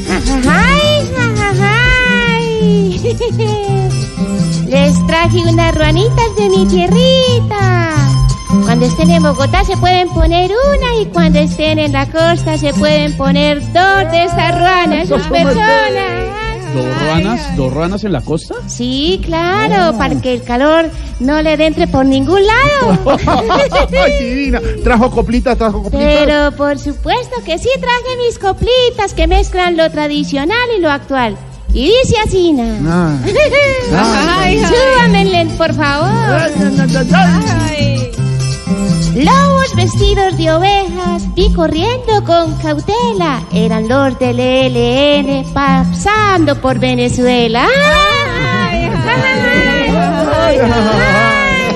Les traje unas ruanitas de mi tierrita. Cuando estén en Bogotá se pueden poner una y cuando estén en la costa se pueden poner dos de estas ruanas, sus personas. ¿Dos ranas? ¿Dos ranas en la costa? Sí, claro, para que el calor no le entre por ningún lado. ¡Ay, divina! ¿Trajo coplitas? ¿Trajo coplitas? Pero por supuesto que sí traje mis coplitas que mezclan lo tradicional y lo actual. Y dice así, Ah. Ay, súbamenle, por favor. Lobos vestidos de ovejas vi corriendo con cautela. Eran los del ELN pasando por Venezuela. Ay, ay, ay.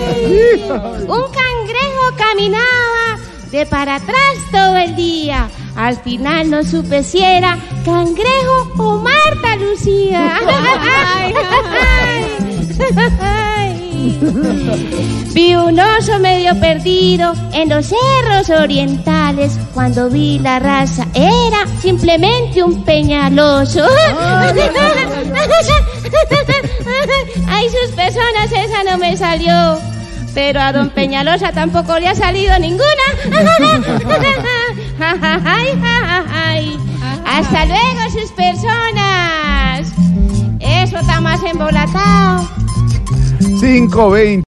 Un cangrejo caminaba de para atrás todo el día. Al final no supe si era cangrejo o Marta Lucía. Ay, ay. Vi un oso medio perdido en los cerros orientales. Cuando vi la raza era simplemente un peñaloso. Ay, sus personas, esa no me salió. Pero a don Peñalosa tampoco le ha salido ninguna. Hasta luego, sus personas. Eso está más embolatado. 520.